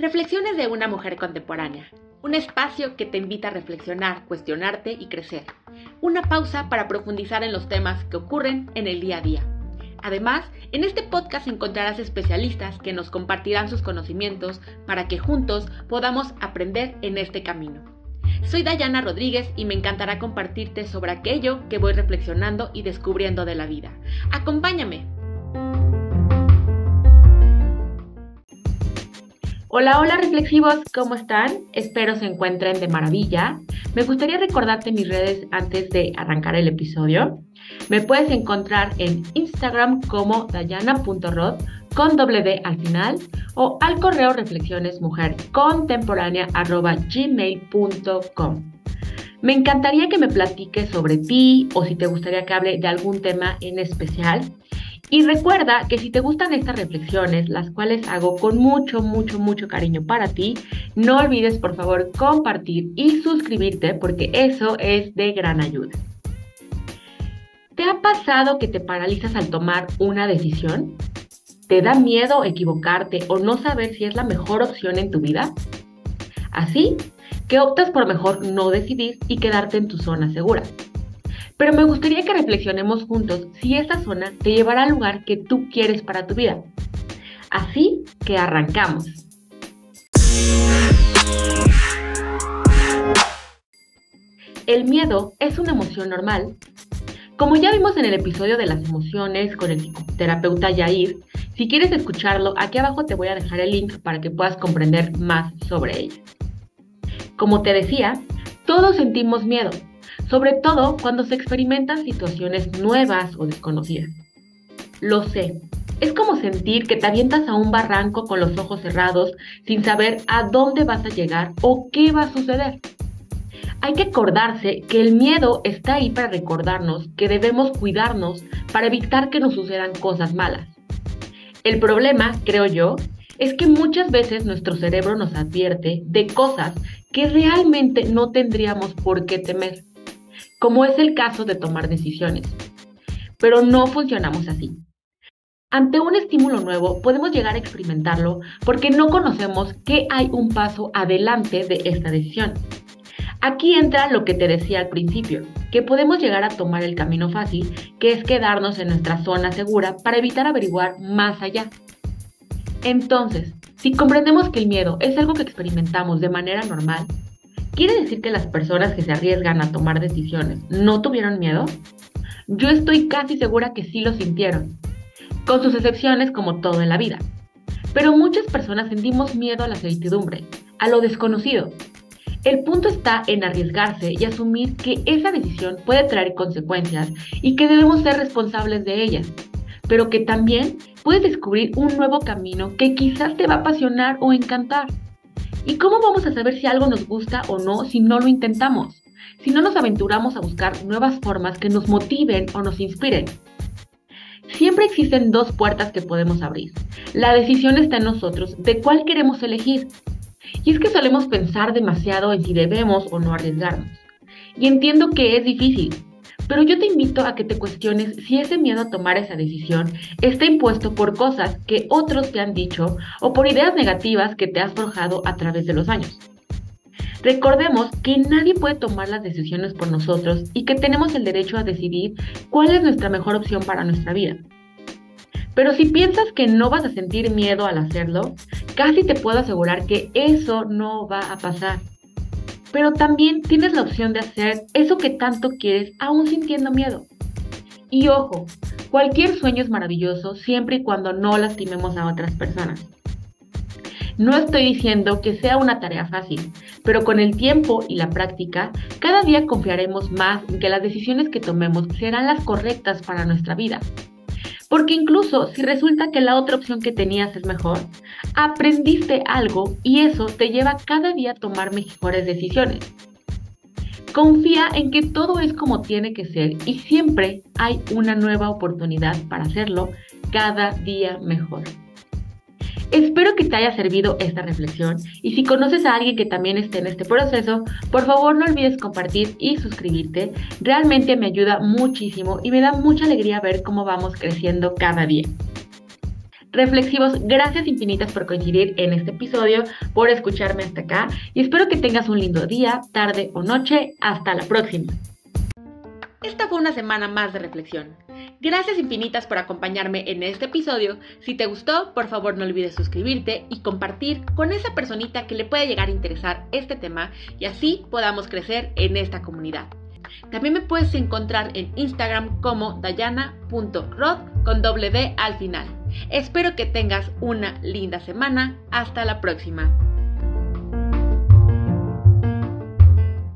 Reflexiones de una mujer contemporánea. Un espacio que te invita a reflexionar, cuestionarte y crecer. Una pausa para profundizar en los temas que ocurren en el día a día. Además, en este podcast encontrarás especialistas que nos compartirán sus conocimientos para que juntos podamos aprender en este camino. Soy Dayana Rodríguez y me encantará compartirte sobre aquello que voy reflexionando y descubriendo de la vida. Acompáñame. Hola, hola reflexivos, ¿cómo están? Espero se encuentren de maravilla. Me gustaría recordarte mis redes antes de arrancar el episodio. Me puedes encontrar en Instagram como dayana.rod con doble D al final o al correo reflexiones mujer contemporánea gmail.com. Me encantaría que me platiques sobre ti o si te gustaría que hable de algún tema en especial. Y recuerda que si te gustan estas reflexiones, las cuales hago con mucho, mucho, mucho cariño para ti, no olvides por favor compartir y suscribirte porque eso es de gran ayuda. ¿Te ha pasado que te paralizas al tomar una decisión? ¿Te da miedo equivocarte o no saber si es la mejor opción en tu vida? Así que optas por mejor no decidir y quedarte en tu zona segura. Pero me gustaría que reflexionemos juntos si esta zona te llevará al lugar que tú quieres para tu vida. Así que arrancamos. El miedo es una emoción normal. Como ya vimos en el episodio de las emociones con el psicoterapeuta Yair, si quieres escucharlo, aquí abajo te voy a dejar el link para que puedas comprender más sobre ella. Como te decía, todos sentimos miedo, sobre todo cuando se experimentan situaciones nuevas o desconocidas. Lo sé, es como sentir que te avientas a un barranco con los ojos cerrados sin saber a dónde vas a llegar o qué va a suceder. Hay que acordarse que el miedo está ahí para recordarnos que debemos cuidarnos para evitar que nos sucedan cosas malas. El problema, creo yo, es que muchas veces nuestro cerebro nos advierte de cosas que realmente no tendríamos por qué temer como es el caso de tomar decisiones. Pero no funcionamos así. Ante un estímulo nuevo podemos llegar a experimentarlo porque no conocemos que hay un paso adelante de esta decisión. Aquí entra lo que te decía al principio, que podemos llegar a tomar el camino fácil, que es quedarnos en nuestra zona segura para evitar averiguar más allá. Entonces, si comprendemos que el miedo es algo que experimentamos de manera normal, ¿Quiere decir que las personas que se arriesgan a tomar decisiones no tuvieron miedo? Yo estoy casi segura que sí lo sintieron, con sus excepciones como todo en la vida. Pero muchas personas sentimos miedo a la certidumbre, a lo desconocido. El punto está en arriesgarse y asumir que esa decisión puede traer consecuencias y que debemos ser responsables de ellas, pero que también puedes descubrir un nuevo camino que quizás te va a apasionar o encantar. ¿Y cómo vamos a saber si algo nos gusta o no si no lo intentamos? Si no nos aventuramos a buscar nuevas formas que nos motiven o nos inspiren. Siempre existen dos puertas que podemos abrir. La decisión está en nosotros de cuál queremos elegir. Y es que solemos pensar demasiado en si debemos o no arriesgarnos. Y entiendo que es difícil, pero yo te invito a que te cuestiones si ese miedo a tomar esa decisión está impuesto por cosas que otros te han dicho o por ideas negativas que te has forjado a través de los años. Recordemos que nadie puede tomar las decisiones por nosotros y que tenemos el derecho a decidir cuál es nuestra mejor opción para nuestra vida. Pero si piensas que no vas a sentir miedo al hacerlo, casi te puedo asegurar que eso no va a pasar pero también tienes la opción de hacer eso que tanto quieres aún sintiendo miedo. Y ojo, cualquier sueño es maravilloso siempre y cuando no lastimemos a otras personas. No estoy diciendo que sea una tarea fácil, pero con el tiempo y la práctica, cada día confiaremos más en que las decisiones que tomemos serán las correctas para nuestra vida incluso si resulta que la otra opción que tenías es mejor, aprendiste algo y eso te lleva cada día a tomar mejores decisiones. Confía en que todo es como tiene que ser y siempre hay una nueva oportunidad para hacerlo cada día mejor. Espero que te haya servido esta reflexión y si conoces a alguien que también esté en este proceso, por favor no olvides compartir y suscribirte. Realmente me ayuda muchísimo y me da mucha alegría ver cómo vamos creciendo cada día. Reflexivos, gracias infinitas por coincidir en este episodio, por escucharme hasta acá y espero que tengas un lindo día, tarde o noche. Hasta la próxima. Esta fue una semana más de reflexión. Gracias infinitas por acompañarme en este episodio. Si te gustó, por favor no olvides suscribirte y compartir con esa personita que le puede llegar a interesar este tema y así podamos crecer en esta comunidad. También me puedes encontrar en Instagram como dayana.rod con doble D al final. Espero que tengas una linda semana. Hasta la próxima.